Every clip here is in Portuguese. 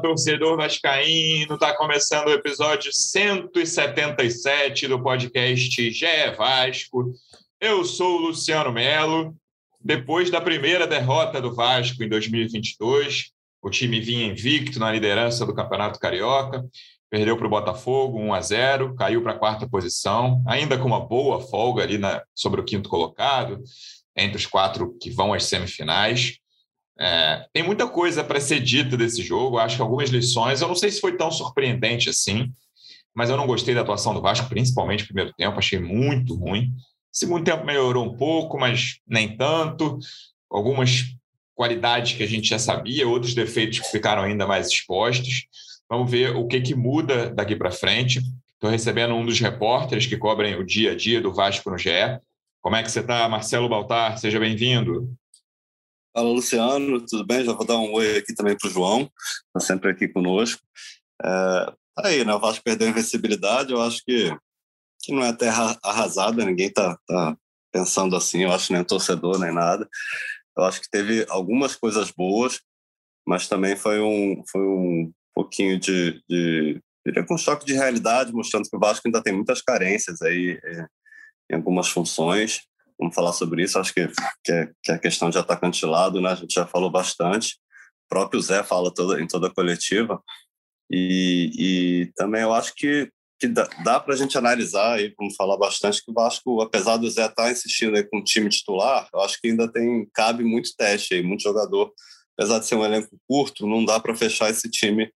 Torcedor vascaíno, está começando o episódio 177 do podcast GE Vasco. Eu sou o Luciano Melo. Depois da primeira derrota do Vasco em 2022, o time vinha invicto na liderança do Campeonato Carioca, perdeu para o Botafogo 1 a 0, caiu para a quarta posição, ainda com uma boa folga ali na, sobre o quinto colocado, entre os quatro que vão às semifinais. É, tem muita coisa para ser dita desse jogo, acho que algumas lições. Eu não sei se foi tão surpreendente assim, mas eu não gostei da atuação do Vasco, principalmente no primeiro tempo, achei muito ruim. Segundo tempo melhorou um pouco, mas nem tanto. Algumas qualidades que a gente já sabia, outros defeitos que ficaram ainda mais expostos. Vamos ver o que, que muda daqui para frente. Estou recebendo um dos repórteres que cobrem o dia a dia do Vasco no GE. Como é que você está, Marcelo Baltar? Seja bem-vindo. Fala, Luciano, tudo bem? Já vou dar um oi aqui também para o João, está sempre aqui conosco. É, tá aí, né? O Vasco perdeu a invencibilidade, eu acho que, que não é terra arrasada, ninguém está tá pensando assim, eu acho nem torcedor nem nada. Eu acho que teve algumas coisas boas, mas também foi um, foi um pouquinho de, de diria com um choque de realidade, mostrando que o Vasco ainda tem muitas carências aí é, em algumas funções vamos falar sobre isso. Acho que, que, é, que a questão de atacante de lado, né? A gente já falou bastante. O próprio Zé fala toda, em toda a coletiva. E, e também eu acho que, que dá, dá para a gente analisar e vamos falar bastante que o Vasco, apesar do Zé estar tá insistindo aí com o time titular, eu acho que ainda tem cabe muito teste aí, muito jogador. Apesar de ser um elenco curto, não dá para fechar esse time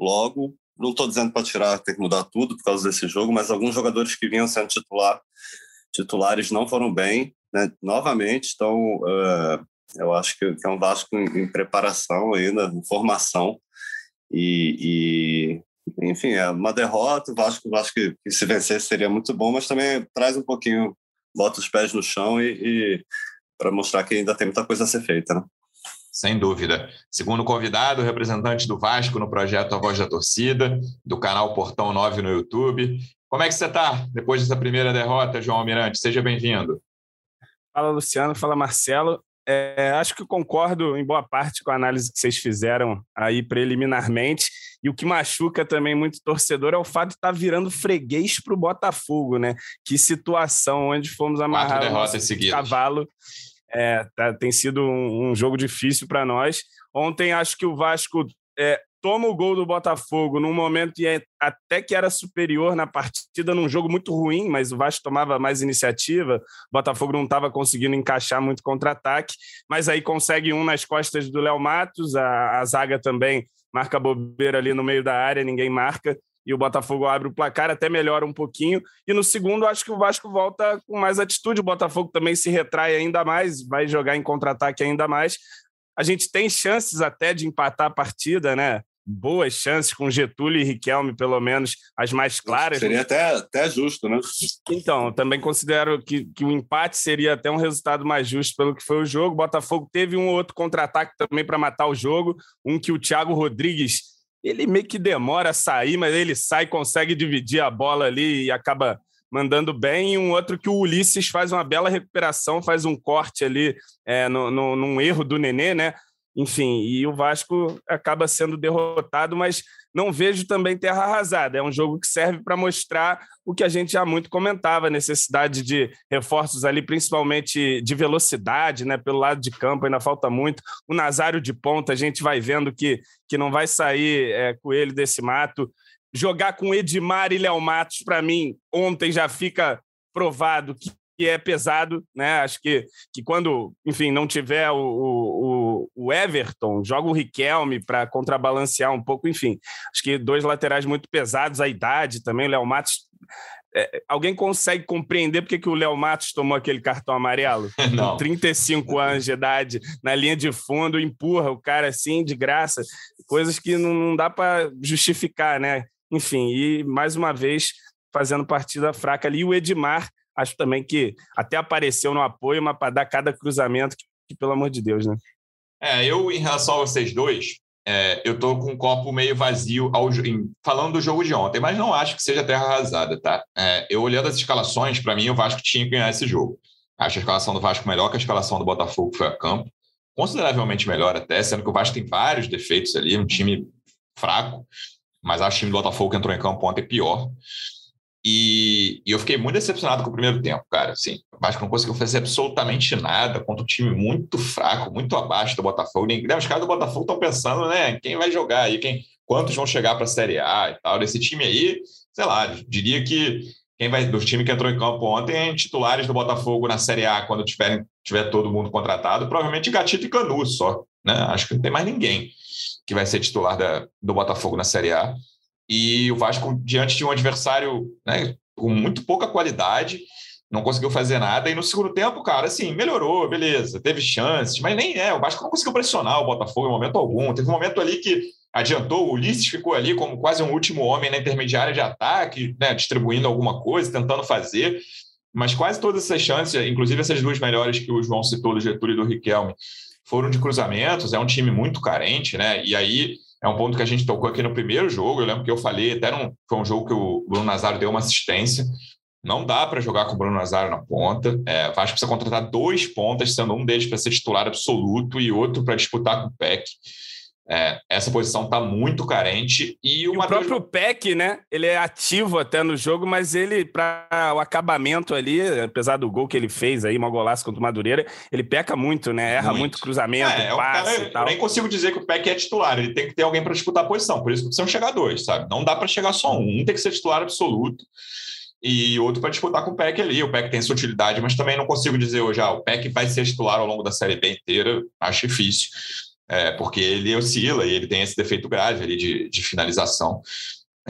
logo. Não estou dizendo para tirar, ter que mudar tudo por causa desse jogo, mas alguns jogadores que vinham sendo titular titulares não foram bem, né? novamente, então uh, eu acho que, é um Vasco em, em, preparação ainda, em formação, e, e, enfim, é uma derrota, o Vasco, Vasco que, que, se vencer seria muito bom, mas também traz um pouquinho, bota os pés no chão e, e para mostrar que ainda tem muita coisa a ser feita, né? Sem dúvida. Segundo convidado, representante do Vasco no projeto A Voz da Torcida, do canal Portão 9 no YouTube, como é que você está depois dessa primeira derrota, João Almirante? Seja bem-vindo. Fala, Luciano. Fala, Marcelo. É, acho que concordo em boa parte com a análise que vocês fizeram aí preliminarmente. E o que machuca também muito torcedor é o fato de estar tá virando freguês para o Botafogo, né? Que situação onde fomos amarrar o cavalo. É, tá, tem sido um, um jogo difícil para nós. Ontem acho que o Vasco é, toma o gol do Botafogo num momento e até que era superior na partida, num jogo muito ruim, mas o Vasco tomava mais iniciativa, o Botafogo não estava conseguindo encaixar muito contra-ataque, mas aí consegue um nas costas do Léo Matos, a, a zaga também marca bobeira ali no meio da área, ninguém marca, e o Botafogo abre o placar, até melhora um pouquinho. E no segundo, acho que o Vasco volta com mais atitude. O Botafogo também se retrai ainda mais, vai jogar em contra-ataque ainda mais. A gente tem chances até de empatar a partida, né? Boas chances com Getúlio e Riquelme, pelo menos as mais claras. Seria até, até justo, né? Então, também considero que, que o empate seria até um resultado mais justo pelo que foi o jogo. O Botafogo teve um outro contra-ataque também para matar o jogo, um que o Thiago Rodrigues ele meio que demora a sair, mas ele sai, consegue dividir a bola ali e acaba mandando bem, e um outro que o Ulisses faz uma bela recuperação, faz um corte ali é, no, no, num erro do Nenê, né? Enfim, e o Vasco acaba sendo derrotado, mas não vejo também terra arrasada. É um jogo que serve para mostrar o que a gente já muito comentava, a necessidade de reforços ali, principalmente de velocidade, né? Pelo lado de campo ainda falta muito. O Nazário de ponta, a gente vai vendo que, que não vai sair é, coelho desse mato. Jogar com Edmar e Léo Matos, para mim, ontem já fica provado que que é pesado, né? Acho que, que quando, enfim, não tiver o, o, o Everton, joga o Riquelme para contrabalancear um pouco, enfim. Acho que dois laterais muito pesados, a idade também, o Léo Matos. É, alguém consegue compreender porque que o Léo Matos tomou aquele cartão amarelo? Não. 35 anos de idade, na linha de fundo, empurra o cara assim, de graça. Coisas que não, não dá para justificar, né? Enfim, e mais uma vez fazendo partida fraca ali. E o Edmar, acho também que até apareceu no apoio, mas para dar cada cruzamento, que, que, pelo amor de Deus, né? É, eu, em relação a vocês dois, é, eu tô com um copo meio vazio ao, em, falando do jogo de ontem, mas não acho que seja terra arrasada, tá? É, eu olhando as escalações, para mim o Vasco tinha que ganhar esse jogo. Acho a escalação do Vasco melhor que a escalação do Botafogo foi a campo, consideravelmente melhor até, sendo que o Vasco tem vários defeitos ali, um time fraco, mas acho que o time do Botafogo que entrou em campo ontem é pior. E, e, eu fiquei muito decepcionado com o primeiro tempo, cara. Assim, o Vasco não conseguiu fazer absolutamente nada contra um time muito fraco, muito abaixo do Botafogo. Né, os caras do Botafogo estão pensando, né? Quem vai jogar aí, quem, quantos vão chegar para a Série A e tal. Desse time aí, sei lá, diria que quem vai do time que entrou em campo ontem, titulares do Botafogo na Série A, quando tiver, tiver todo mundo contratado, provavelmente Gatito e Canu só. Né? Acho que não tem mais ninguém que vai ser titular da, do Botafogo na Série A. E o Vasco, diante de um adversário né, com muito pouca qualidade, não conseguiu fazer nada. E no segundo tempo, cara, assim, melhorou, beleza, teve chances, mas nem é. O Vasco não conseguiu pressionar o Botafogo em momento algum. Teve um momento ali que adiantou, o Ulisses ficou ali como quase um último homem na intermediária de ataque, né, distribuindo alguma coisa, tentando fazer. Mas quase todas essas chances, inclusive essas duas melhores que o João citou, do Getúlio e do Riquelme, foram de cruzamentos. É um time muito carente, né? E aí é um ponto que a gente tocou aqui no primeiro jogo. Eu lembro que eu falei, até num, foi um jogo que o Bruno Nazário deu uma assistência. Não dá para jogar com o Bruno Nazário na ponta. É, Vasco precisa contratar dois pontas, sendo um deles para ser titular absoluto e outro para disputar com o PEC. É, essa posição está muito carente. E o, e o próprio Peck, né? Ele é ativo até no jogo, mas ele, para o acabamento ali, apesar do gol que ele fez aí, uma golaço contra o Madureira, ele peca muito, né? Erra muito, muito cruzamento, é, passe cara, e tal. Eu nem consigo dizer que o Peck é titular, ele tem que ter alguém para disputar a posição, por isso que precisam chegar dois, sabe? Não dá para chegar só um, um tem que ser titular absoluto e outro para disputar com o PEC ali. O PEC tem sua utilidade, mas também não consigo dizer hoje, ah, o PEC vai ser titular ao longo da Série B inteira, acho difícil é, porque ele oscila e ele tem esse defeito grave ali de, de finalização.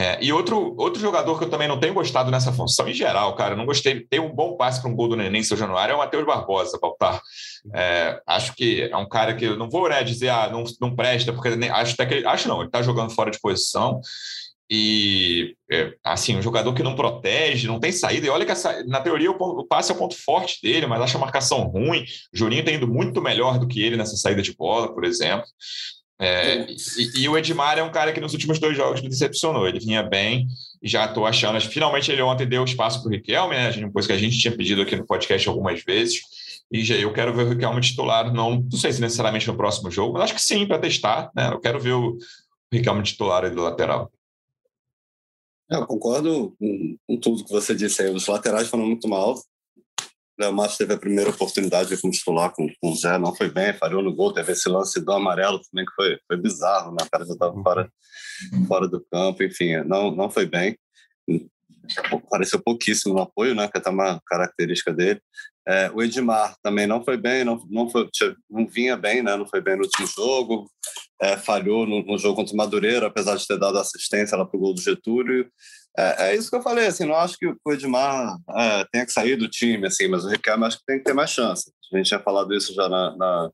É, e outro, outro jogador que eu também não tenho gostado nessa função, em geral, cara, não gostei, tem um bom passe para um gol do Neném seu Januário, é o Matheus Barbosa, Baltar. É, acho que é um cara que eu não vou né, dizer, ah, não, não presta, porque acho até que acho não, ele está jogando fora de posição. E, é, assim, um jogador que não protege, não tem saída. E olha que essa, na teoria o, passe é o ponto forte dele, mas acha a marcação ruim. O Juninho tem indo muito melhor do que ele nessa saída de bola, por exemplo. É, e, e, o Edmar é um cara que nos últimos dois jogos me decepcionou. Ele vinha bem e já estou achando. Finalmente ele ontem deu espaço para o Riquelme, né? Depois que a gente tinha pedido aqui no podcast algumas vezes. E já eu quero ver o Riquelme titular, não, não sei se necessariamente no próximo jogo, mas acho que sim, para testar. Né? Eu quero ver o Riquelme titular aí do lateral. É, eu concordo com, com, tudo que você disse aí. Os laterais foram muito mal. O Márcio teve a primeira oportunidade de titular com, com o Zé, não foi bem, falhou no gol. Teve esse lance do amarelo também, que foi, foi bizarro, né? O cara já estava fora, fora do campo, enfim, não, não foi bem. Pareceu pouquíssimo no apoio, né? Que é uma característica dele. É, o Edmar também não foi bem, não, não, foi, não vinha bem, né? Não foi bem no último jogo é, falhou no, no, jogo contra o Madureira, apesar de ter dado assistência lá para o gol do Getúlio. É, é, isso que eu falei, assim, não acho que o Edmar é, tenha que sair do time, assim, mas o Ricardo acho que tem que ter mais chance. A gente tinha falado isso já na, na,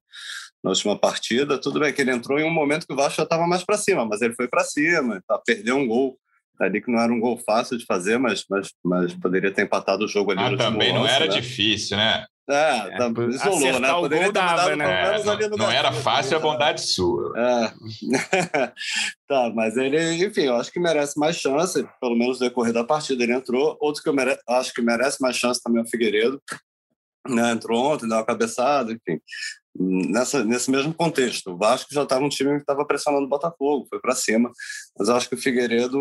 na última partida. Tudo bem que ele entrou em um momento que o Vasco já estava mais para cima, mas ele foi para cima, tá, perdeu um gol ali que não era um gol fácil de fazer, mas, mas, mas poderia ter empatado o jogo ali. Ah, também não era né? difícil, né? É, é tá, isolou, né? Poderia ter dava, né? É, não, não era fácil a bondade sua. É. tá, mas ele, enfim, eu acho que merece mais chance, pelo menos no decorrer da partida. Ele entrou. Outro que eu mere... acho que merece mais chance também é o Figueiredo. Né? Entrou ontem, deu uma cabeçada, enfim. Nessa, nesse mesmo contexto, o Vasco já estava um time que estava pressionando o Botafogo, foi para cima. Mas acho que o Figueiredo,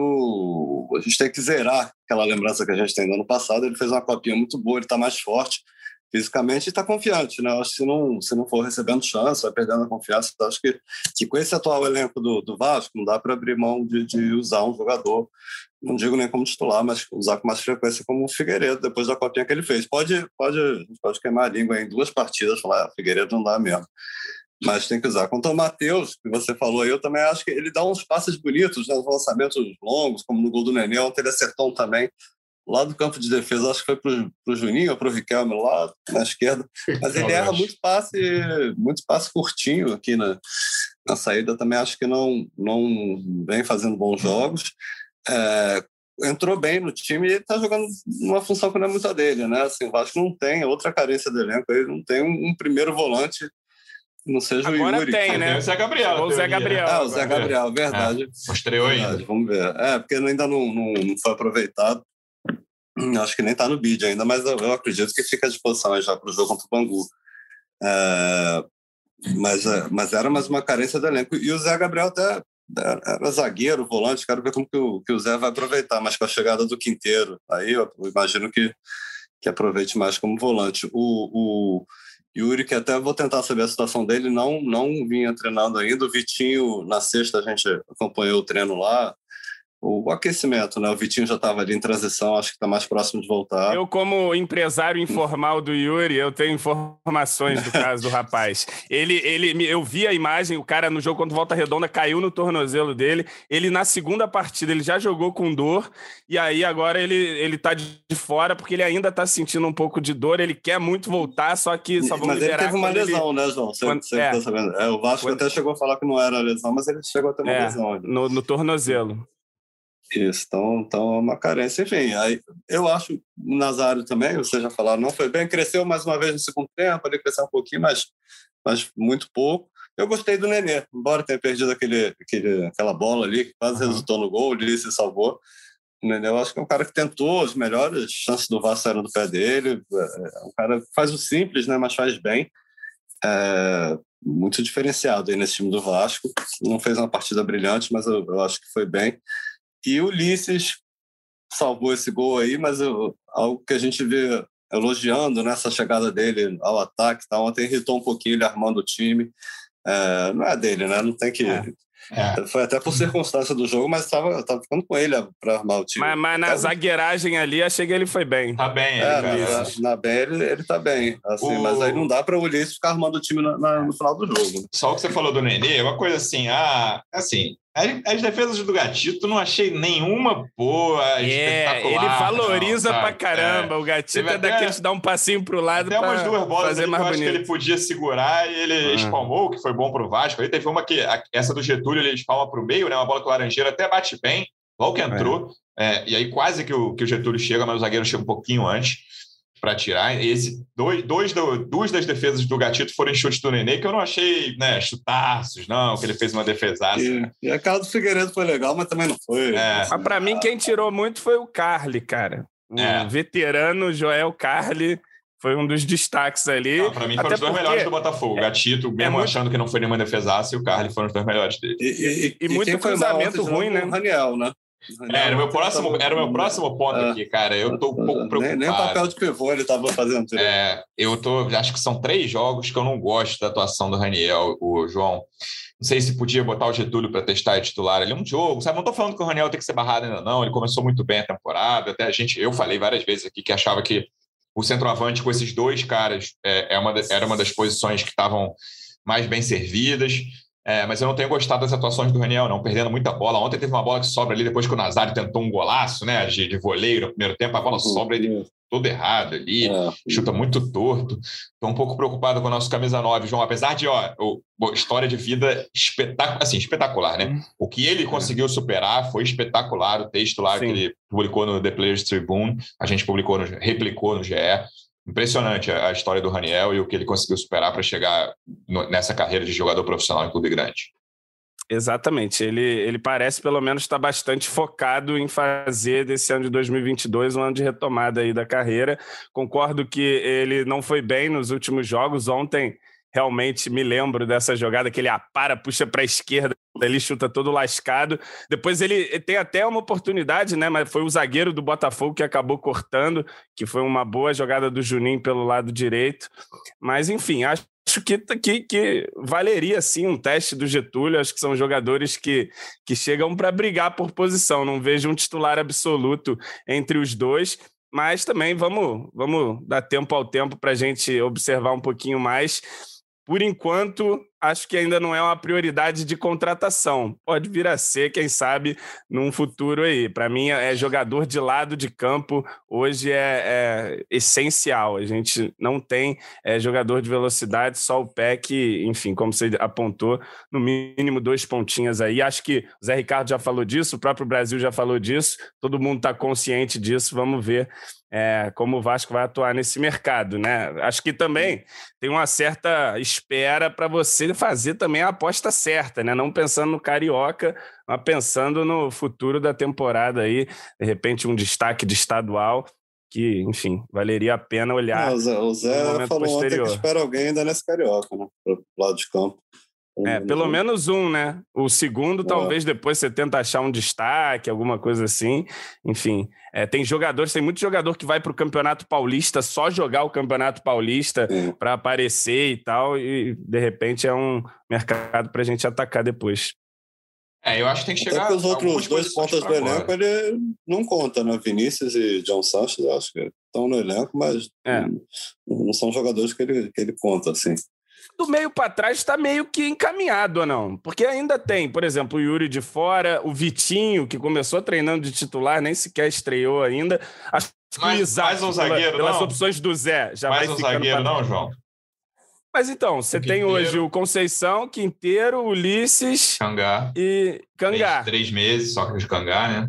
a gente tem que zerar aquela lembrança que a gente tem do ano passado. Ele fez uma copinha muito boa, ele está mais forte fisicamente está confiante, né? Acho que se não, se não for recebendo chance, vai perdendo a confiança. Acho que, que com esse atual elenco do, do Vasco, não dá para abrir mão de, de usar um jogador, não digo nem como titular, mas usar com mais frequência como o Figueiredo, depois da copinha que ele fez. Pode, pode, pode queimar a língua em duas partidas, falar, ah, Figueiredo não dá mesmo. Mas tem que usar. Quanto ao Matheus, que você falou, eu também acho que ele dá uns passes bonitos, né, lançamentos longos, como no gol do Nenê, ontem ele acertou um também lá do campo de defesa, acho que foi para o Juninho ou para o Riquelme, lá na esquerda. Mas ele erra muito passe, muito passe curtinho aqui na, na saída. Também acho que não, não vem fazendo bons jogos. É, entrou bem no time e está jogando numa função que não é muito a dele, né? Assim, o Vasco não tem outra carência do elenco, ele não tem um, um primeiro volante não seja Agora o Yuri. tem, né? O Zé Gabriel. O Zé Gabriel. Ah, o Zé Gabriel, verdade. É, estreou ainda. Vamos ver. É, porque ainda não, não, não foi aproveitado. Acho que nem está no bid ainda, mas eu, acredito que fica à disposição já para o jogo contra o Bangu. É, mas, é, mas era mais uma carência do elenco. E o Zé Gabriel até era zagueiro, volante, quero ver como que o, que o Zé vai aproveitar, mas com a chegada do Quinteiro, aí eu imagino que, que aproveite mais como volante. O, o Yuri, que até vou tentar saber a situação dele, não, não vinha treinando ainda. O Vitinho, na sexta, a gente acompanhou o treino lá, o aquecimento, né? O Vitinho já estava ali em transição, acho que está mais próximo de voltar. Eu, como empresário informal do Yuri, eu tenho informações do caso do rapaz. Ele, ele, eu vi a imagem, o cara no jogo contra Volta Redonda caiu no tornozelo dele. Ele, na segunda partida, ele já jogou com dor, e aí agora ele, ele tá de fora porque ele ainda está sentindo um pouco de dor, ele quer muito voltar, só que só vão Mas ele teve uma lesão, ele... né, João? Você, quando, você é. tá sabendo. É, o Vasco quando... até chegou a falar que não era lesão, mas ele chegou a ter uma é, lesão. No, no tornozelo. Isso, então, então é uma carência. Enfim, aí, eu acho o Nazário também, você já falaram, não foi bem, cresceu mais uma vez no segundo tempo, ele cresceu um pouquinho, mas, mas muito pouco. Eu gostei do Nenê, embora tenha perdido aquele, aquele, aquela bola ali, que quase uhum. resultou no gol, ele se salvou. O Nenê, eu acho que é um cara que tentou, as melhores chances do Vasco saíram do pé dele. É um cara que faz o simples, né, mas faz bem. É, muito diferenciado aí nesse time do Vasco. Não fez uma partida brilhante, mas eu, eu acho que foi bem. E o Ulisses salvou esse gol aí, mas eu, algo que a gente vê elogiando nessa chegada dele ao ataque, tá? ontem irritou um pouquinho ele armando o time. É, não é dele, né? Não tem que. É. É. Foi até por circunstância do jogo, mas estava tava ficando com ele para armar o time. Mas, mas na é. zagueiragem ali, achei que ele foi bem. Tá bem, ele, é, na, na, bem ele, ele tá bem. Assim, o... Mas aí não dá para o Ulisses ficar armando o time na, na, no final do jogo. Só o que você falou do Nenê, uma coisa assim, ah, assim, as, defesas do Gatito não achei nenhuma boa, é, Ele valoriza não, pra caramba. É. O Gatito é daquele que dá um passinho pro lado Tem umas duas bolas fazer mais que eu bonito. acho que ele podia segurar e ele ah. espalmou, que foi bom pro Vasco. Aí teve uma que, essa do Getúlio, ele espalma pro meio, né? Uma bola que o Laranjeira até bate bem, logo que é. entrou. É. e aí quase que o, que o Getúlio chega, mas o zagueiro chega um pouquinho antes para tirar. Esse, dois, dois do, duas das defesas do Gatito foram em chute do Nenê, que eu não achei né, chutaços, não, que ele fez uma defesaça. E, e a cara do Figueiredo foi legal, mas também não foi. É. Mas para mim, quem tirou muito foi o Carly, cara. O é. veterano Joel Carly foi um dos destaques ali. Para mim, foram os dois melhores do Botafogo. O Gatito, mesmo é muito... achando que não foi nenhuma defesaça, e o Carly foram os dois melhores dele. E, e, e, e muito cruzamento ruim, né? O Raniel, né? É, era o meu próximo, era o meu próximo ponto é, aqui, cara. Eu tô um pouco preocupado. Nem, nem o papel de pivô ele estava fazendo. É, eu tô, acho que são três jogos que eu não gosto da atuação do Raniel, o João. Não sei se podia botar o Getúlio para testar e titular ali um jogo, sabe? Não estou falando que o Raniel tem que ser barrado ainda não. Ele começou muito bem a temporada. Até a gente, eu falei várias vezes aqui que achava que o centroavante com esses dois caras é, é uma, era uma das posições que estavam mais bem servidas. É, mas eu não tenho gostado das atuações do Raniel, não, perdendo muita bola. Ontem teve uma bola que sobra ali depois que o Nazário tentou um golaço, né, de, de voleio no primeiro tempo, a bola sobra ele todo errado ali, é. chuta muito torto. Estou um pouco preocupado com o nosso camisa 9, João, apesar de, ó, o, história de vida espetacular, assim, espetacular, né? Uhum. O que ele conseguiu superar foi espetacular, o texto lá Sim. que ele publicou no The Players Tribune, a gente publicou, no, replicou no GE, impressionante a, história do Raniel e o que ele conseguiu superar para chegar nessa carreira de jogador profissional em clube grande. Exatamente. Ele, ele parece, pelo menos, estar bastante focado em fazer desse ano de 2022 um ano de retomada aí da carreira. Concordo que ele não foi bem nos últimos jogos. Ontem, realmente, me lembro dessa jogada que ele apara, puxa para a esquerda, ele chuta todo lascado. Depois ele tem até uma oportunidade, né? Mas foi o zagueiro do Botafogo que acabou cortando, que foi uma boa jogada do Juninho pelo lado direito. Mas, enfim, acho que, que, que valeria sim um teste do Getúlio. Acho que são jogadores que, que chegam para brigar por posição. Não vejo um titular absoluto entre os dois. Mas também vamos, vamos dar tempo ao tempo para a gente observar um pouquinho mais. Por enquanto, acho que ainda não é uma prioridade de contratação. Pode vir a ser, quem sabe, num futuro aí. Para mim, é jogador de lado de campo hoje é, é essencial. A gente não tem é, jogador de velocidade, só o pé que, enfim, como você apontou, no mínimo dois pontinhas aí. Acho que o Zé Ricardo já falou disso, o próprio Brasil já falou disso, todo mundo está consciente disso. Vamos ver é, como o Vasco vai atuar nesse mercado, né? Acho que também tem uma certa espera para você fazer também a aposta certa, né? Não pensando no Carioca, mas pensando no futuro da temporada aí, de repente um destaque de estadual que, enfim, valeria a pena olhar. Não, o Zé, o Zé falou posterior. ontem que espera alguém ainda nesse Carioca, né? Pro lado de campo. É, pelo menos um, né? O segundo, é. talvez depois você tenta achar um destaque, alguma coisa assim. Enfim, é, tem jogadores, tem muito jogador que vai para o Campeonato Paulista só jogar o Campeonato Paulista para aparecer e tal, e de repente é um mercado para a gente atacar depois. É, eu acho que tem que chegar. Até os outros dois pontas do elenco ele não conta, né? Vinícius e John Santos, eu acho que estão no elenco, mas é. não, não, são jogadores que ele, que ele conta, assim do meio para trás está meio que encaminhado ou não? Porque ainda tem, por exemplo, o Yuri de fora, o Vitinho, que começou treinando de titular, nem sequer estreou ainda. Acho que mais, o Isaac, mais um zagueiro, pela, pelas opções do Zé, já mais vai um zagueiro, não, João? Mas então, você tem hoje o Conceição, Quinteiro, Ulisses Cangá. e Cangá. Três, três meses, só que de Cangá, né?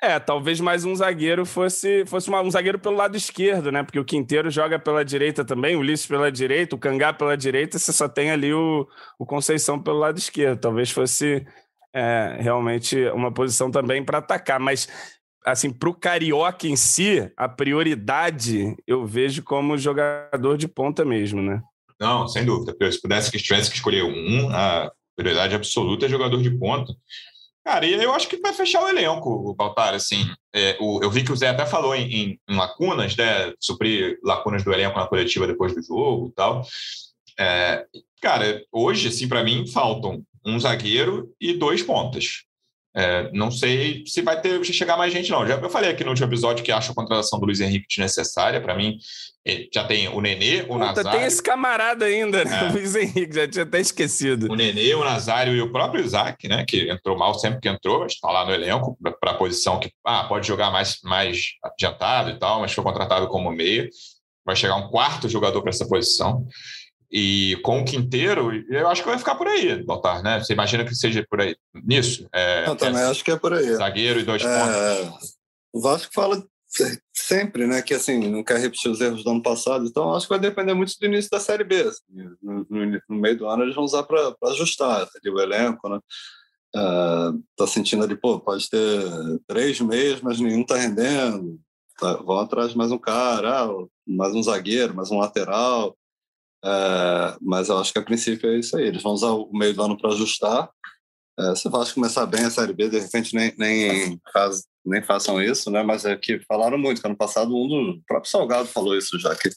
É, talvez mais um zagueiro fosse, fosse uma, um zagueiro pelo lado esquerdo, né? Porque o Quinteiro joga pela direita também, o Ulisses pela direita, o Cangá pela direita, você só tem ali o, o Conceição pelo lado esquerdo. Talvez fosse é, realmente uma posição também para atacar. Mas, assim, para o Carioca em si, a prioridade eu vejo como jogador de ponta mesmo, né? Não, sem dúvida. Se pudesse que tivesse que escolher um, a prioridade absoluta é jogador de ponta. Cara, eu acho que vai fechar o elenco, Baltar, assim. É, o, eu vi que o Zé até falou em, em, em, lacunas, né? Suprir lacunas do elenco na coletiva depois do jogo e tal. É, cara, hoje, assim, para mim, faltam um zagueiro e dois pontas. É, não sei se vai ter chegar mais gente, não. Já, eu falei aqui no último episódio que acho a contratação do Luiz Henrique desnecessária. Para mim, já tem o Nenê, o Puta, Nazário. Tem esse camarada ainda, né? É. o Luiz Henrique, já tinha até esquecido. O Nenê, o Nazário e o próprio Isaac, né? Que entrou mal sempre que entrou, mas está lá no elenco, para a posição que ah, pode jogar mais, mais adiantado e tal, mas foi contratado como meia. Vai chegar um quarto jogador para essa posição. E com o Quinteiro, eu acho que vai ficar por aí, Baltar, né? Você imagina que seja por aí nisso? É, eu também acho que é por aí. Zagueiro e dois é, pontos. O Vasco fala sempre, né, que assim, não quer repetir os erros do ano passado, então acho que vai depender muito do início da Série B. Assim, no, no, no, meio do ano eles vão usar para ajustar ali, o elenco, né? Uh, tá sentindo ali, pô, pode ter três meses, mas nenhum tá rendendo. Tá, vão atrás de mais um cara, ah, mais um zagueiro, mais um lateral. É, mas eu acho que a princípio é isso aí. Eles vão usar o meio do ano para ajustar. É, se o Vasco começar bem a Série B, de repente nem, nem, faz, nem façam isso, né? Mas é que falaram muito, que ano passado um do o próprio Salgado falou isso já, que,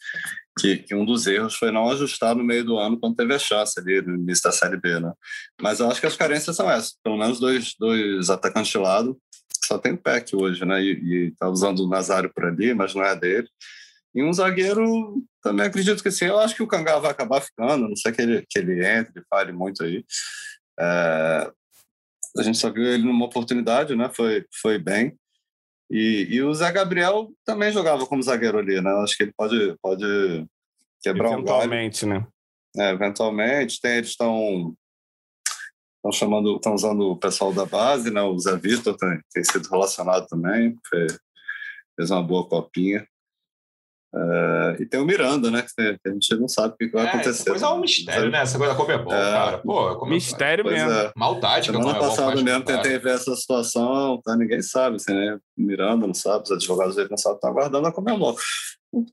que, que, um dos erros foi não ajustar no meio do ano quando teve a chance ali no início da Série B, né? Mas eu acho que as carências são essas. Pelo menos dois, dois atacantes de lado, só tem o PEC hoje, né? E, e tá usando o Nazário por ali, mas não é dele. E um zagueiro, também acredito que sim. Eu acho que o Cangá vai acabar ficando, não sei que ele, que ele entre, fale muito aí. É, a gente só viu ele numa oportunidade, né? Foi, foi bem. E, e o Zé Gabriel também jogava como zagueiro ali, né? Acho que ele pode, pode quebrar eventualmente, um galho. né? É, eventualmente. Tem, eles estão estão chamando, estão usando o pessoal da base, né? O Zé Vitor tem, tem sido relacionado também, fez uma boa copinha. Uh, e tem o Miranda, né? Que a gente não sabe o que vai é, acontecer. Essa coisa é um mistério, né? Essa coisa da Comebol, é, cara. Pô, como mistério mesmo. É. Maldade que a Comebol passada mesmo tentei ver essa situação, tá? ninguém sabe, assim, né? O Miranda não sabe, os advogados dele não sabem, estão aguardando a Comebol.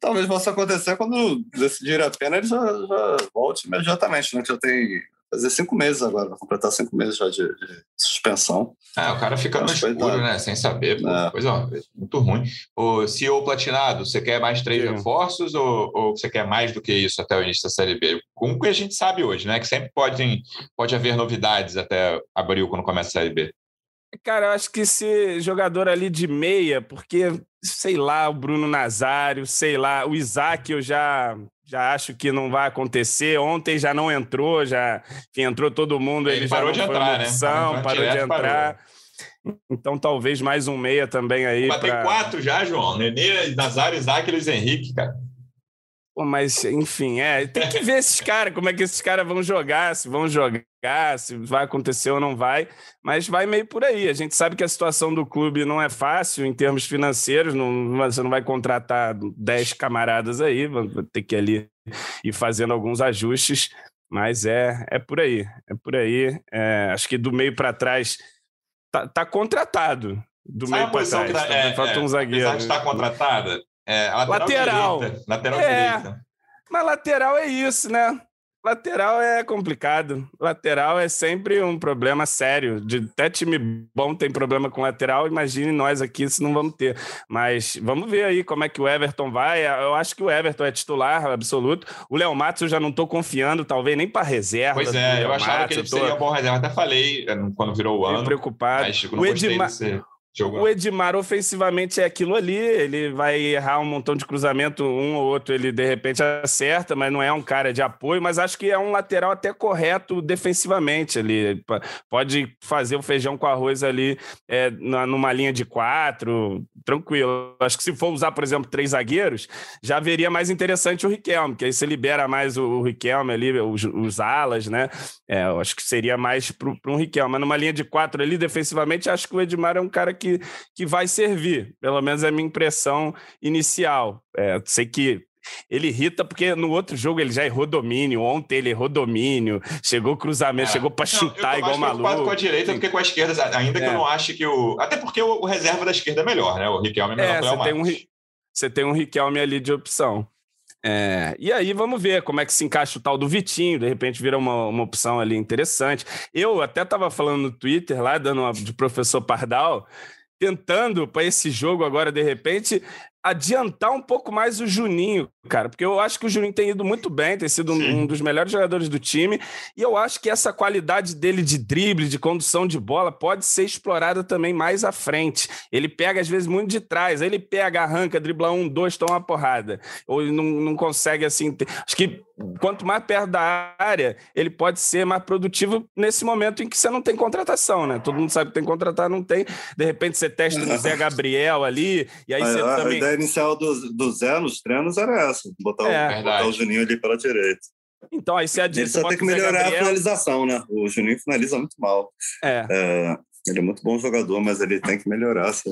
Talvez possa acontecer quando decidir a pena, ele já, já volte imediatamente, né? Que já tem fazer cinco meses agora, vai completar cinco meses já de, de suspensão. É, o cara fica no escuro, né? Sem saber, pô, é. coisa muito ruim. O CEO Platinado, você quer mais três Sim. reforços ou, ou você quer mais do que isso até o início da Série B? Com o que a gente sabe hoje, né? Que sempre pode, pode haver novidades até abril, quando começa a Série B. Cara, eu acho que esse jogador ali de meia, porque, sei lá, o Bruno Nazário, sei lá, o Isaac eu já já acho que não vai acontecer. Ontem já não entrou, já enfim, entrou todo mundo. Ele, ele parou de entrar, né? Opção, parou de entrar. Parou. Então, talvez mais um meia também aí. Mas pra... tem quatro já, João. Nenê, Nazário, Isaac e Luiz Henrique, cara. Pô, mas, enfim, é, tem que ver esses caras, como é que esses caras vão jogar, se vão jogar, se vai acontecer ou não vai, mas vai meio por aí. A gente sabe que a situação do clube não é fácil em termos financeiros, não, você não vai contratar 10 camaradas aí, vai ter que ali ir fazendo alguns ajustes, mas é, é por aí, é por aí. É, acho que do meio para trás tá, tá, contratado. Do Sabe meio para trás, tá, é, falta é, um zagueiro. está contratada, é, lateral. Lateral. Direita, lateral é, direita. Mas lateral é isso, né? Lateral é complicado. Lateral é sempre um problema sério. De até time bom tem problema com lateral, imagine nós aqui se não vamos ter. Mas vamos ver aí como é que o Everton vai. Eu acho que o Everton é titular absoluto. O Léo Matos eu já não estou confiando, talvez nem para reserva. Pois é, eu achava Matos, que ele tô... seria bom reserva. Até falei é, quando virou o ano. preocupado. Mas, tipo, o Edmar... O Edmar ofensivamente é aquilo ali, ele vai errar um montão de cruzamento, um ou outro ele de repente acerta, mas não é um cara de apoio, mas acho que é um lateral até correto defensivamente ali. Pode fazer o feijão com arroz ali é, numa linha de quatro, tranquilo. Acho que se for usar, por exemplo, três zagueiros, já veria mais interessante o Riquelme, que aí você libera mais o, o Riquelme ali, os, os alas, né? É, acho que seria mais para um Riquelme, mas numa linha de quatro ali defensivamente, acho que o Edmar é um cara que que, que vai servir. Pelo menos é a minha impressão inicial. É, sei que ele irrita porque no outro jogo ele já errou domínio. Ontem ele errou domínio, chegou cruzamento, é. chegou para chutar não, igual maluco. com a direita do que com a esquerda, ainda é. que eu não ache que o. Até porque o, o, reserva da esquerda é melhor, né? O Riquelme é melhor é, você tem, um, você tem um Riquelme ali de opção. É, e aí vamos ver como é que se encaixa o tal do Vitinho, de repente vira uma, uma opção ali interessante. Eu até estava falando no Twitter lá, dando uma de professor Pardal, tentando para esse jogo agora, de repente, adiantar um pouco mais o Juninho, cara, porque eu acho que o Juninho tem ido muito bem, tem sido um, um, dos melhores jogadores do time, e eu acho que essa qualidade dele de drible, de condução de bola, pode ser explorada também mais à frente. Ele pega, às vezes, muito de trás, ele pega, arranca, dribla um, dois, toma uma porrada, ou não, não consegue, assim, ter... acho que quanto mais perto da área, ele pode ser mais produtivo nesse momento em que você não tem contratação, né? Todo mundo sabe que tem contratar, não tem. De repente você testa o Zé Gabriel ali, e aí você também. A ideia inicial do, do Zé nos treinos era essa: botar, é. o, botar o Juninho ali pela direita. Então, aí você adianta. Ele só tem que melhorar Gabriel... a finalização, né? O Juninho finaliza muito mal. É. é. Ele é muito bom jogador, mas ele tem que melhorar. Assim,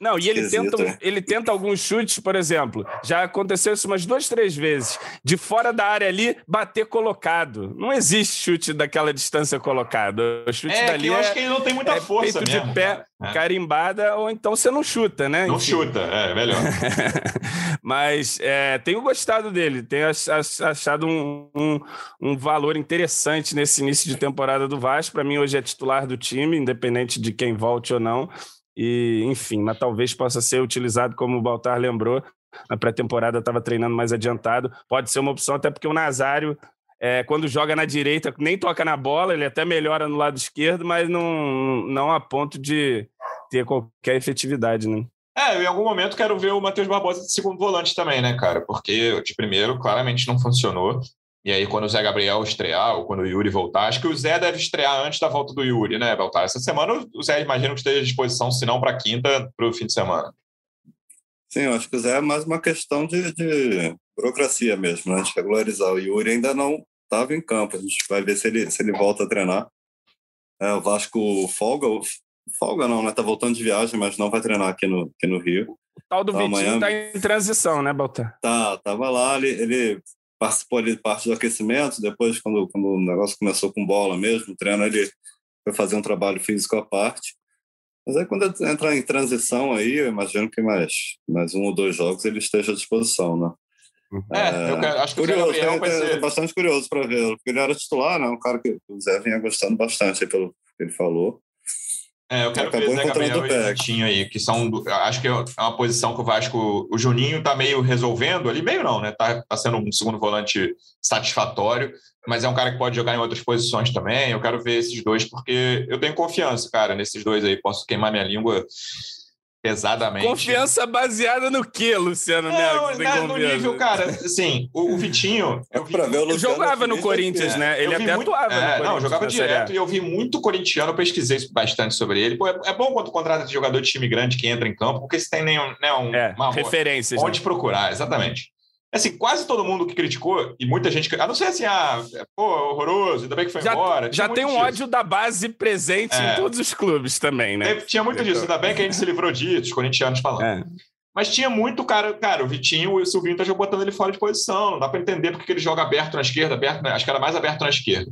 não, e ele tenta, é. ele tenta alguns chutes, por exemplo. Já aconteceu isso umas duas, três vezes. De fora da área ali, bater colocado. Não existe chute daquela distância colocado. O chute é, dali eu é, acho que ele não tem muita é força mesmo. de pé, é. carimbada, ou então você não chuta, né? Não Enfim. chuta, é melhor. Mas é, tenho gostado dele. Tenho achado um, um, um valor interessante nesse início de temporada do Vasco. Para mim, hoje é titular do time, independente de quem volte ou não. E, enfim, mas talvez possa ser utilizado, como o Baltar lembrou, na pré-temporada estava treinando mais adiantado. Pode ser uma opção, até porque o Nazário, é, quando joga na direita, nem toca na bola, ele até melhora no lado esquerdo, mas não, não a ponto de ter qualquer efetividade, né? É, em algum momento quero ver o Matheus Barbosa de segundo volante também, né, cara? Porque de primeiro claramente não funcionou. E aí, quando o Zé Gabriel estrear, ou quando o Yuri voltar, acho que o Zé deve estrear antes da volta do Yuri, né, Baltar? Essa semana o Zé imagino que esteja à disposição, se não para quinta, para o fim de semana. Sim, eu acho que o Zé é mais uma questão de, de burocracia mesmo, né? De regularizar. O Yuri ainda não estava em campo. A gente vai ver se ele, se ele volta a treinar. É, o Vasco folga, folga não, né? Tá voltando de viagem, mas não vai treinar aqui no, aqui no Rio. O tal do então, Vitinho está em transição, né, Baltar? Tá, tava lá, ele, ele participou ali de parte do aquecimento, depois, quando, quando o negócio começou com bola mesmo, o treino, ele foi fazer um trabalho físico à parte. Mas aí, quando entrar em transição aí, eu imagino que mais, mais um ou dois jogos ele esteja à disposição, né? É, é eu quero, acho que curioso, o Zé Gabriel vai ser... bastante curioso para ver, porque ele era titular, né? Um cara que o Zé vinha gostando bastante, pelo que ele falou. É, eu quero ver Zé Gabriel e Vitinho aí, que são. Acho que é uma posição que o Vasco. O Juninho tá meio resolvendo ali, meio não, né? Tá, tá sendo um segundo volante satisfatório, mas é um cara que pode jogar em outras posições também. Eu quero ver esses dois, porque eu tenho confiança, cara, nesses dois aí. Posso queimar minha língua pesadamente. Confiança baseada no quê, Luciano Não, Neto, no nível, cara, assim, o, o Vitinho... Eu, vi, eu jogava no Corinthians, é, né? Ele até muito, atuava é, Não, jogava direto e eu vi muito corintiano, eu pesquisei bastante sobre ele. Pô, é, é, bom quando contrata de jogador de time grande que entra em campo, porque se tem nenhum, né, um, é, uma referências. Onde né? procurar, exatamente assim, quase todo mundo que criticou, e muita gente, a não ser assim, ah, pô, horroroso, ainda bem que foi já, embora. Já tem um disso. ódio da base presente é. em todos os clubes também, né? Tinha muito disso, ainda bem que a gente se livrou disso, os corintianos falando. É. Mas tinha muito cara, cara, o Vitinho e o Silvinho tá botando ele fora de posição, não dá para entender porque ele joga aberto na esquerda, aberto, acho que era mais aberto na esquerda.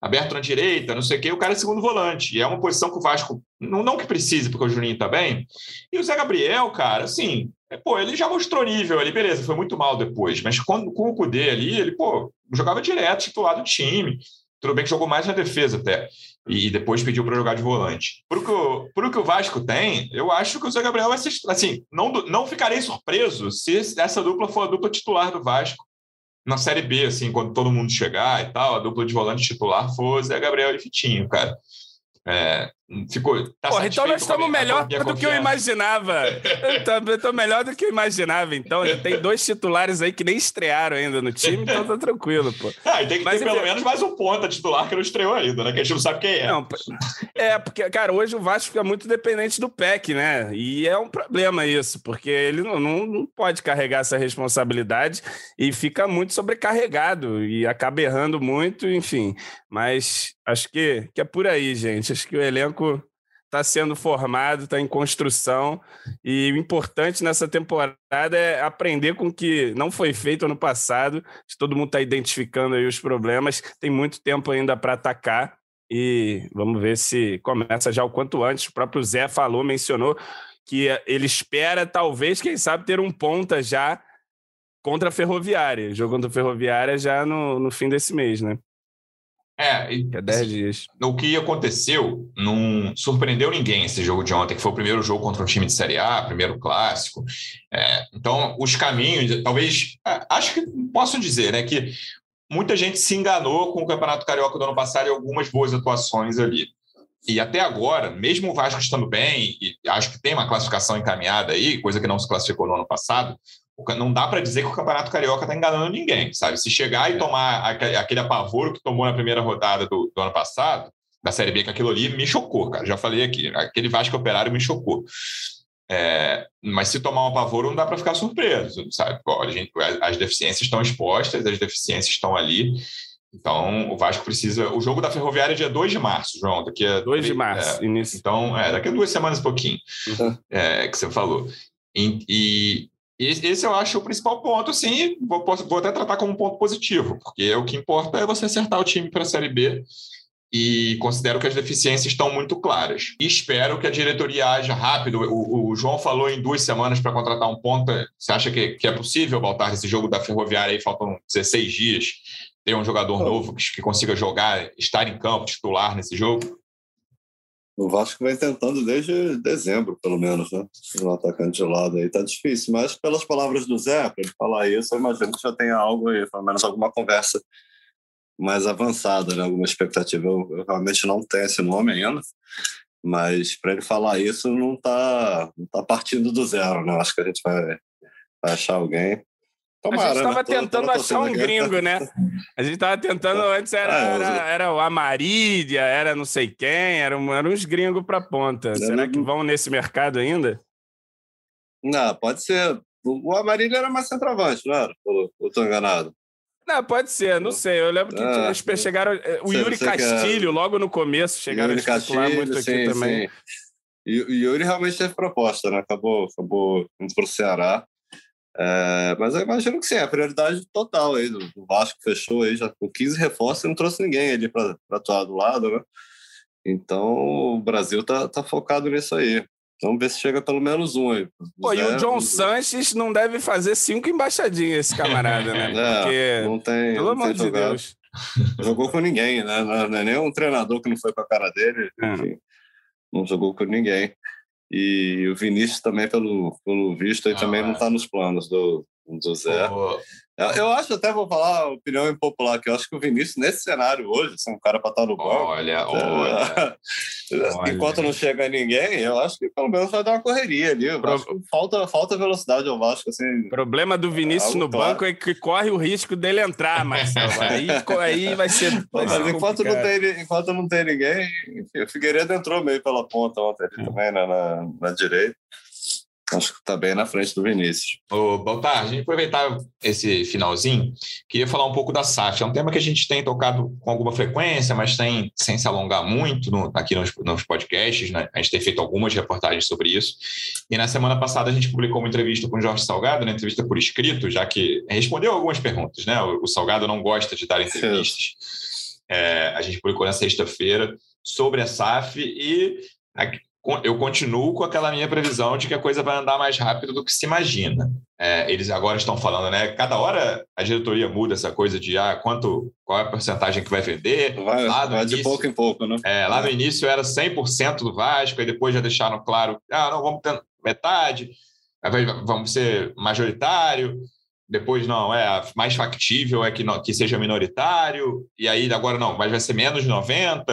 Aberto na direita, não sei o quê, o cara é segundo volante. E é uma posição que o Vasco, não, não que precise, porque o Juninho tá bem. E o Zé Gabriel, cara, assim, é, pô, ele já mostrou nível ali, beleza, foi muito mal depois, mas quando, com o Cudê ali, ele, pô, jogava direto, titular do time. Tudo bem que jogou mais na defesa até. E depois pediu para jogar de volante. Por que, o, por que o Vasco tem, eu acho que o Zé Gabriel vai ser. Assim, não, não ficarei surpreso se essa dupla for a dupla titular do Vasco na Série B, assim, quando todo mundo chegar e tal, a dupla de volante titular for Zé Gabriel e Vitinho, cara. É, ficou. Tá Porra, então nós estamos melhor do que eu imaginava. Estou melhor do que eu imaginava. Então, tem dois titulares aí que nem estrearam ainda no time, então tá tranquilo, pô. Ah, e tem que Mas, ter pelo menos mais um ponta titular que não estreou ainda, né? Que a gente não sabe quem é. Não, é, porque, cara, hoje o Vasco fica muito dependente do PEC, né? E é um problema isso, porque ele não, não, não pode carregar essa responsabilidade e fica muito sobrecarregado e acaba errando muito, enfim. Mas acho que, que é por aí, gente. Acho que o elenco está sendo formado, está em construção. E o importante nessa temporada é aprender com o que não foi feito ano passado. Todo mundo está identificando aí os problemas. Tem muito tempo ainda para atacar. E vamos ver se começa já o quanto antes. O próprio Zé falou, mencionou que ele espera, talvez, quem sabe, ter um ponta já contra a Ferroviária. A Ferroviária já no, no fim desse mês, né? É, e, é 10 assim, dias. O que aconteceu não surpreendeu ninguém esse jogo de ontem, que foi o primeiro jogo contra um time de Série A, primeiro clássico. É, então, os caminhos, talvez, acho que posso dizer, né, que muita gente se enganou com o Campeonato Carioca do ano passado e algumas boas atuações ali. E até agora, mesmo o Vasco estando bem, e acho que tem uma classificação encaminhada aí, coisa que não se classificou no ano passado, não dá para dizer que o Campeonato Carioca está enganando ninguém, sabe? Se chegar e é. tomar aquele apavoro que tomou na primeira rodada do, do, ano passado, da Série B, que aquilo ali me chocou, cara. Já falei aqui, aquele Vasco Operário me chocou. É, mas se tomar um apavoro, não dá para ficar surpreso, sabe? a gente, as deficiências estão expostas, as deficiências estão ali. Então, o Vasco precisa. O jogo da Ferroviária é dia 2 de março, João. Daqui a 2 de março, é, início. Então, é, daqui a duas semanas, pouquinho, uhum. é, que você falou. E, e, esse eu acho o principal ponto, sim, vou, vou até tratar como um ponto positivo, porque o que importa é você acertar o time para a Série B e considero que as deficiências estão muito claras. E espero que a diretoria haja rápido. O, o João falou em duas semanas para contratar um ponta. Você acha que, que é possível, Baltar, esse jogo da Ferroviária aí faltam 16 dias, ter um jogador novo que, que consiga jogar, estar em campo, titular nesse jogo? O Vasco vem tentando desde dezembro, pelo menos, né? Um atacante de lado aí tá difícil. Mas pelas palavras do Zé, para ele falar isso, eu imagino que já tenha algo aí, pelo menos alguma conversa mais avançada, né? Alguma expectativa. Eu, eu realmente não tenho esse nome ainda, mas para ele falar isso não tá, não tá partindo do zero, né? Acho que a gente vai, vai achar alguém. Tomara, a gente estava né? tentando achar um gringo, né? A gente estava tentando, antes era, ah, era, era, o Amarília, era não sei quem, eram, eram uns gringos para ponta. Será que vão nesse mercado ainda? Não, pode ser. O Amarília era mais centroavante, não era? Eu estou enganado. Não, pode ser, não sei. Eu lembro que ah, eles chegaram. Eh, o Yuri Castilho, logo no começo, chegaram Yuri a Castilho, muito aqui sim, também. Sim. E o Yuri realmente teve proposta, né? Acabou, acabou indo para o Ceará. É, mas eu imagino que sim, é a prioridade total aí do, do Vasco fechou aí já com 15 reforços e não trouxe ninguém ali para atuar do lado, né? Então o Brasil tá, tá focado nisso aí. Vamos ver se chega pelo menos um aí. Pô, e o John Sanches não deve fazer cinco embaixadinhas, esse camarada, né? É, Porque, não tem. Pelo amor de jogado. Deus. Jogou com ninguém, né? Não é nem um treinador que não foi com a cara dele. É. Enfim, não jogou com ninguém. E o Vinícius também, pelo, pelo visto, aí ah, também é. não está nos planos do, do Zé. Eu, eu, acho, até vou falar a opinião impopular, que eu acho que o Vinícius, nesse cenário hoje, é um cara para estar tá no banco. Olha, olha. enquanto não chega ninguém, eu acho que pelo menos vai dar uma correria ali. Pro... falta, falta velocidade ao Vasco. Assim, o problema do Vinícius no claro. banco é que corre o risco dele entrar, Marcelo. aí, aí vai ser. Vai mas enquanto não, tem, enquanto não tem ninguém, enfim, o Figueiredo entrou meio pela ponta ontem é. também, né, na, na direita. Acho que está bem na frente do Vinícius. Ô, Baltar, a gente aproveitar esse finalzinho, queria falar um pouco da SAF. É um tema que a gente tem tocado com alguma frequência, mas tem, sem se alongar muito no, aqui nos, nos podcasts. Né? A gente tem feito algumas reportagens sobre isso. E na semana passada a gente publicou uma entrevista com o Jorge Salgado, uma entrevista por escrito, já que respondeu algumas perguntas. Né? O, o Salgado não gosta de dar entrevistas. É, a gente publicou na sexta-feira sobre a SAF e eu continuo com aquela minha previsão de que a coisa vai andar mais rápido do que se imagina. É, eles agora estão falando, né? Cada hora a diretoria muda essa coisa de ah, quanto, qual é a porcentagem que vai vender. Vai, lá vai início, de pouco em pouco, né? É, lá no início era 100% do Vasco, aí depois já deixaram claro, ah, não, vamos ter metade, vamos ser majoritário depois não, é mais factível é que, não, que seja minoritário, e aí agora não, mas vai ser menos de 90,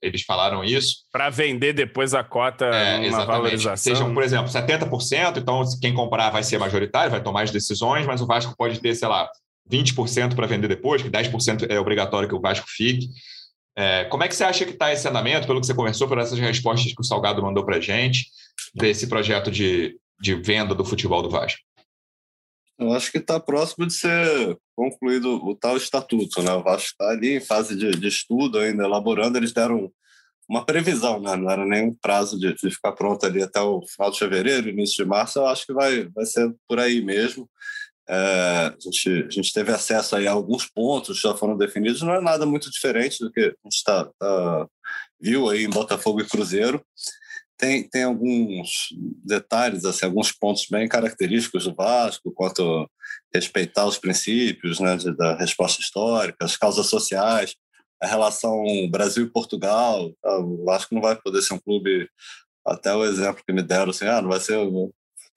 eles falaram isso. Para vender depois a cota é, numa valorização. Sejam, por exemplo, 70%, então quem comprar vai ser majoritário, vai tomar as decisões, mas o Vasco pode ter, sei lá, 20% para vender depois, que 10% é obrigatório que o Vasco fique. É, como é que você acha que está esse andamento, pelo que você conversou, por essas respostas que o Salgado mandou para a gente, desse projeto de, de venda do futebol do Vasco? Eu acho que está próximo de ser concluído o tal estatuto. Né? O Vasco está ali em fase de, de, estudo ainda, elaborando. Eles deram uma previsão, né? não era nem um prazo de, de, ficar pronto ali até o final de fevereiro, início de março. Eu acho que vai, vai ser por aí mesmo. É, a, gente, a gente teve acesso aí a alguns pontos que já foram definidos, não é nada muito diferente do que a gente tá, tá viu aí em Botafogo e Cruzeiro tem, tem alguns detalhes, assim, alguns pontos bem característicos do Vasco, quanto respeitar os princípios né, de, da resposta histórica, as causas sociais, a relação Brasil e Portugal. Tá? O Vasco não vai poder ser um clube, até o exemplo que me deram, assim, ah, não vai ser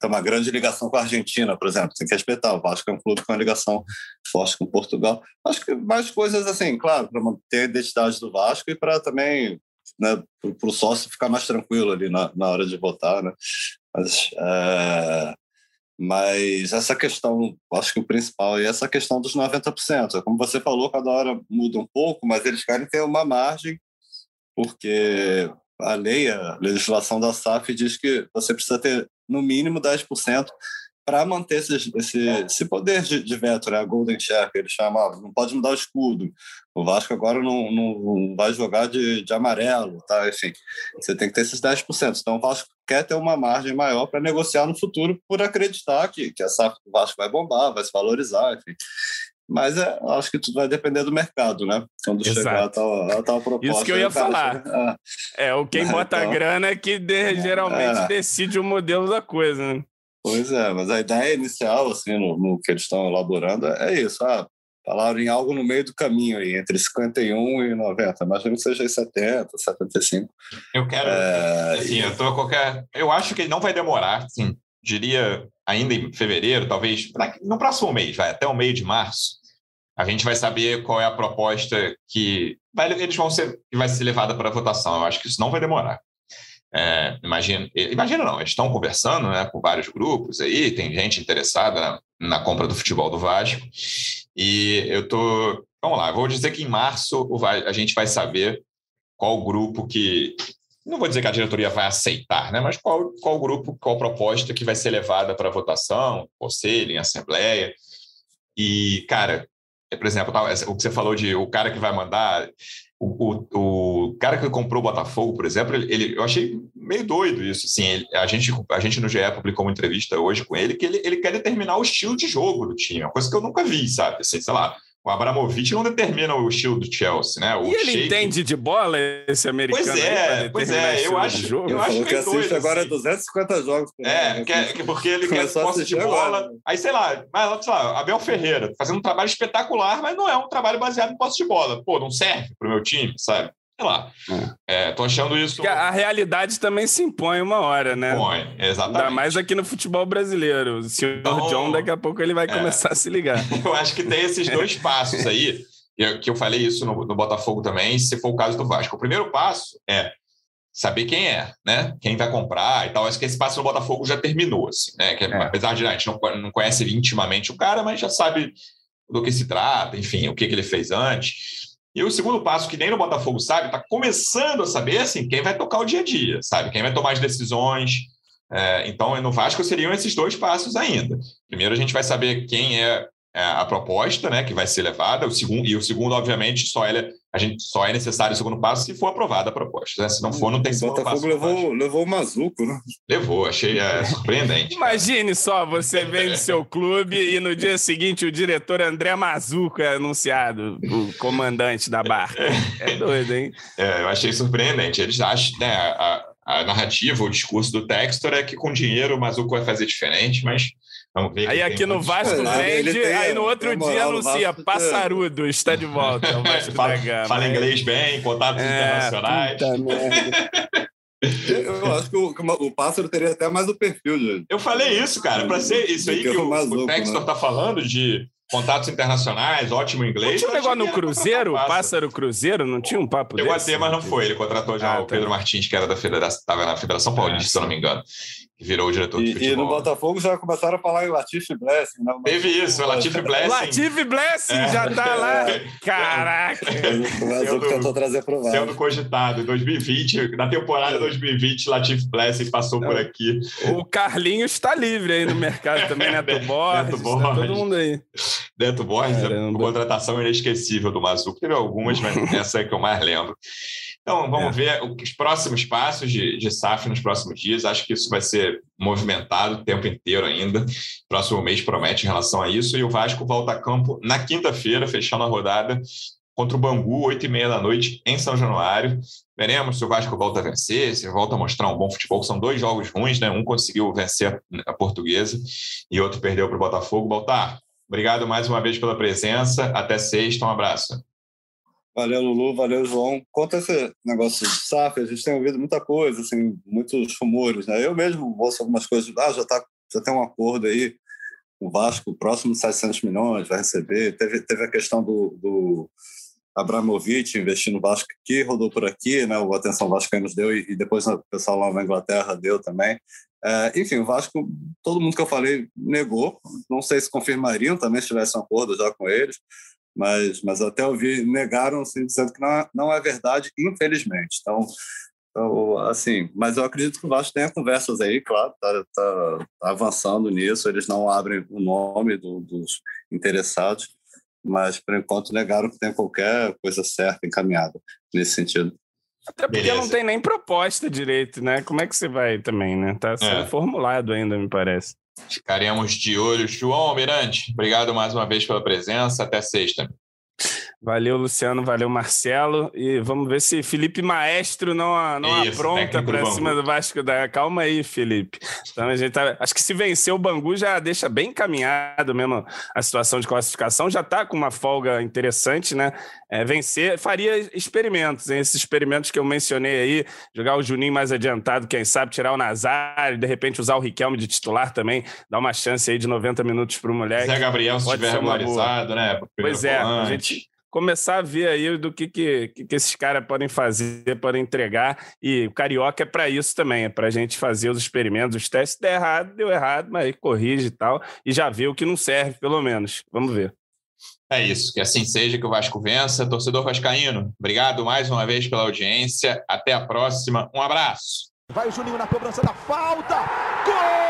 tem uma grande ligação com a Argentina, por exemplo. Tem que respeitar. O Vasco é um clube com uma ligação forte com Portugal. Acho que mais coisas assim, claro, para manter a identidade do Vasco e para também né, para o sócio ficar mais tranquilo ali na, na hora de votar, né? Mas, é, mas essa questão, acho que o principal é essa questão dos 90%. Como você falou, cada hora muda um pouco, mas eles querem ter uma margem, porque a lei, a legislação da SAF diz que você precisa ter no mínimo 10% para manter esse, esse, esse, poder de, de veto, né? a Golden Share, que ele chama, não pode mudar o escudo. O Vasco agora não, não, vai jogar de, de amarelo, tá? Enfim, você tem que ter esses 10%. Então o Vasco quer ter uma margem maior para negociar no futuro por acreditar que, que essa do Vasco vai bombar, vai se valorizar, enfim. Mas é, acho que tudo vai depender do mercado, né? Quando Exato. chegar a tal, a tal proposta. Isso que eu ia falar. Ah, é, o quem bota então, a grana é que de, geralmente é. decide o modelo da coisa, né? Pois é, mas a ideia inicial, assim, no, no que eles estão elaborando, é isso. Ah, falaram em algo no meio do caminho aí, entre 51 e 90. Imagino que seja 70, 75. Eu quero. É, assim, e... eu tô qualquer. Eu acho que ele não vai demorar, assim, diria ainda em fevereiro, talvez no próximo mês, vai, até o meio de março. A gente vai saber qual é a proposta que vai, eles vão ser, que vai ser levada para votação. Eu acho que isso não vai demorar. É, imagina, imagina não, eles estão conversando né, com vários grupos aí, tem gente interessada na, na, compra do futebol do Vasco. E eu tô. Vamos lá, vou dizer que em março a gente vai saber qual grupo que. Não vou dizer que a diretoria vai aceitar, né? Mas qual, qual grupo, qual proposta que vai ser levada para votação, conselho, em assembleia. E, cara, por exemplo, o que você falou de o cara que vai mandar, o, o, o, cara que comprou o Botafogo, por exemplo, ele, ele eu achei meio doido isso. Assim, ele, a, gente, a gente no GE publicou uma entrevista hoje com ele que ele, ele quer determinar o estilo de jogo do time, uma coisa que eu nunca vi, sabe? Assim, sei lá, o Abramovich não determina o estilo do Chelsea, né? O e ele entende de bola, esse americano? Pois é, pois é. Eu acho, jogo. eu acho que assiste doido, agora assim. 250 jogos. É, que, é, porque ele quer posse de bola. Agora. Aí, sei lá, mas, sei lá, Abel Ferreira, fazendo um trabalho espetacular, mas não é um trabalho baseado em posse de bola. Pô, não serve pro meu time, sabe? Sei lá. É. É, tô achando isso. a realidade também se impõe uma hora, né? Impõe, exatamente. Ainda mais aqui no futebol brasileiro. O senhor então, John, daqui a pouco, ele vai é. começar a se ligar. Eu acho que tem esses dois passos aí, que eu falei isso no, no Botafogo também, se for o caso do Vasco. O primeiro passo é saber quem é, né? Quem vai comprar e tal. Acho que esse passo no Botafogo já terminou, assim, né? Que, é. apesar de a gente não, não conhece intimamente o cara, mas já sabe do que se trata, enfim, o que, que ele fez antes. E o segundo passo, que nem no Botafogo sabe, está começando a saber assim, quem vai tocar o dia a dia, sabe? Quem vai tomar as decisões. É, então, no Vasco seriam esses dois passos ainda. Primeiro, a gente vai saber quem é é, a proposta né, que vai ser levada, o segundo, e o segundo, obviamente, só, ele, a gente, só é necessário o segundo passo se for aprovada a proposta. Né? Se não for, não tem segundo Botafogo passo. Levou, levou o Mazuco, né? Levou, achei é, surpreendente. Imagine só, você vem do seu clube e no dia seguinte o diretor André Mazuco é anunciado, o comandante da barca. É doido, hein? É, eu achei surpreendente. Eles acham, né, a, a narrativa, o discurso do Textor é que com dinheiro o Mazuco vai fazer diferente, mas vamos ver. Aí aqui no Vasco é, vende, tem, aí no outro dia anuncia, passarudo, está de volta. É o Vasco fala, da Gama. Fala inglês bem, contatos é, internacionais. Puta merda. Eu acho que o, o, pássaro teria até mais o perfil, gente. Eu falei isso, cara, para ser isso aí que, que o, o Textor né? tá falando de contatos internacionais, ótimo inglês. Não tinha um negócio no Cruzeiro, Pássaro Cruzeiro, não tinha um papo Chegou desse? Chegou a ter, mas não foi. Ele contratou já ah, o tá. Pedro Martins, que era da federação, estava na Federação Paulista, ah, se eu não me engano que virou o diretor de futebol. E no Botafogo já começaram a falar em Latifi Blessing. Né? Teve isso, o Latifi Blessing. Latifi Blessing é. já tá lá. Caraca! Mas o que tentou trazer pro VAR. Sendo cogitado. Em 2020, na temporada 2020, Latifi Blessing passou Não. por aqui. O Carlinhos está livre aí no mercado também, Neto Borges. Neto Borges. Tá todo mundo aí. Neto Borges, a contratação inesquecível do Mazuco. Teve algumas, mas essa é que eu mais lembro. Então, vamos é. ver os próximos passos de, de SAF nos próximos dias. Acho que isso vai ser movimentado o tempo inteiro ainda. Próximo mês promete em relação a isso. E o Vasco volta a campo na quinta-feira, fechando a rodada contra o Bangu, 8 e meia da noite, em São Januário. Veremos se o Vasco volta a vencer, se volta a mostrar um bom futebol. São dois jogos ruins, né? Um conseguiu vencer a portuguesa e outro perdeu para o Botafogo. Baltar, obrigado mais uma vez pela presença. Até sexta, um abraço. Valeu, Lulu, valeu, João. Quanto a esse negócio de SAF, a gente tem ouvido muita coisa, assim, muitos rumores, né? Eu mesmo ouço algumas coisas, ah, já, tá, já tem um acordo aí, o Vasco, próximo de 700 milhões, vai receber. Teve, teve a questão do, do Abramovich investindo no Vasco que rodou por aqui, né? O Atenção Vascaínos deu e, e depois o pessoal lá na Inglaterra deu também. É, enfim, o Vasco, todo mundo que eu falei negou. Não sei se confirmariam também se tivesse um acordo já com eles mas, mas até ouvi, negaram assim, dizendo que não é, não é verdade, infelizmente. Então, então, assim, mas eu acredito que o Vasco tenha conversas aí, claro, está tá, tá avançando nisso, eles não abrem o nome do, dos interessados, mas por enquanto negaram que tem qualquer coisa certa encaminhada nesse sentido. Até porque Beleza. não tem nem proposta direito, né? Como é que você vai também, né? Tá sendo é. formulado ainda, me parece. Ficaremos de olho. João Almirante, obrigado mais uma vez pela presença. Até sexta. Valeu, Luciano. Valeu, Marcelo. E vamos ver se Felipe Maestro não, não Isso, apronta para cima do Vasco da. Calma aí, Felipe. Então a gente tá... Acho que se vencer o Bangu já deixa bem encaminhado mesmo a situação de classificação. Já está com uma folga interessante, né? É, vencer, faria experimentos, hein? esses experimentos que eu mencionei aí, jogar o Juninho mais adiantado, quem sabe tirar o Nazário, de repente usar o Riquelme de titular também, dar uma chance aí de 90 minutos para o moleque. Zé Gabriel, se estiver regularizado, né? Pois é, a gente começar a ver aí do que, que, que esses caras podem fazer, podem entregar. E o Carioca é para isso também, é para a gente fazer os experimentos, os testes. Der errado, deu errado, mas corrige e tal. E já vê o que não serve, pelo menos. Vamos ver. É isso, que assim seja, que o Vasco vença. Torcedor Vascaíno, obrigado mais uma vez pela audiência. Até a próxima. Um abraço. Vai o Juninho na cobrança da falta. Gol!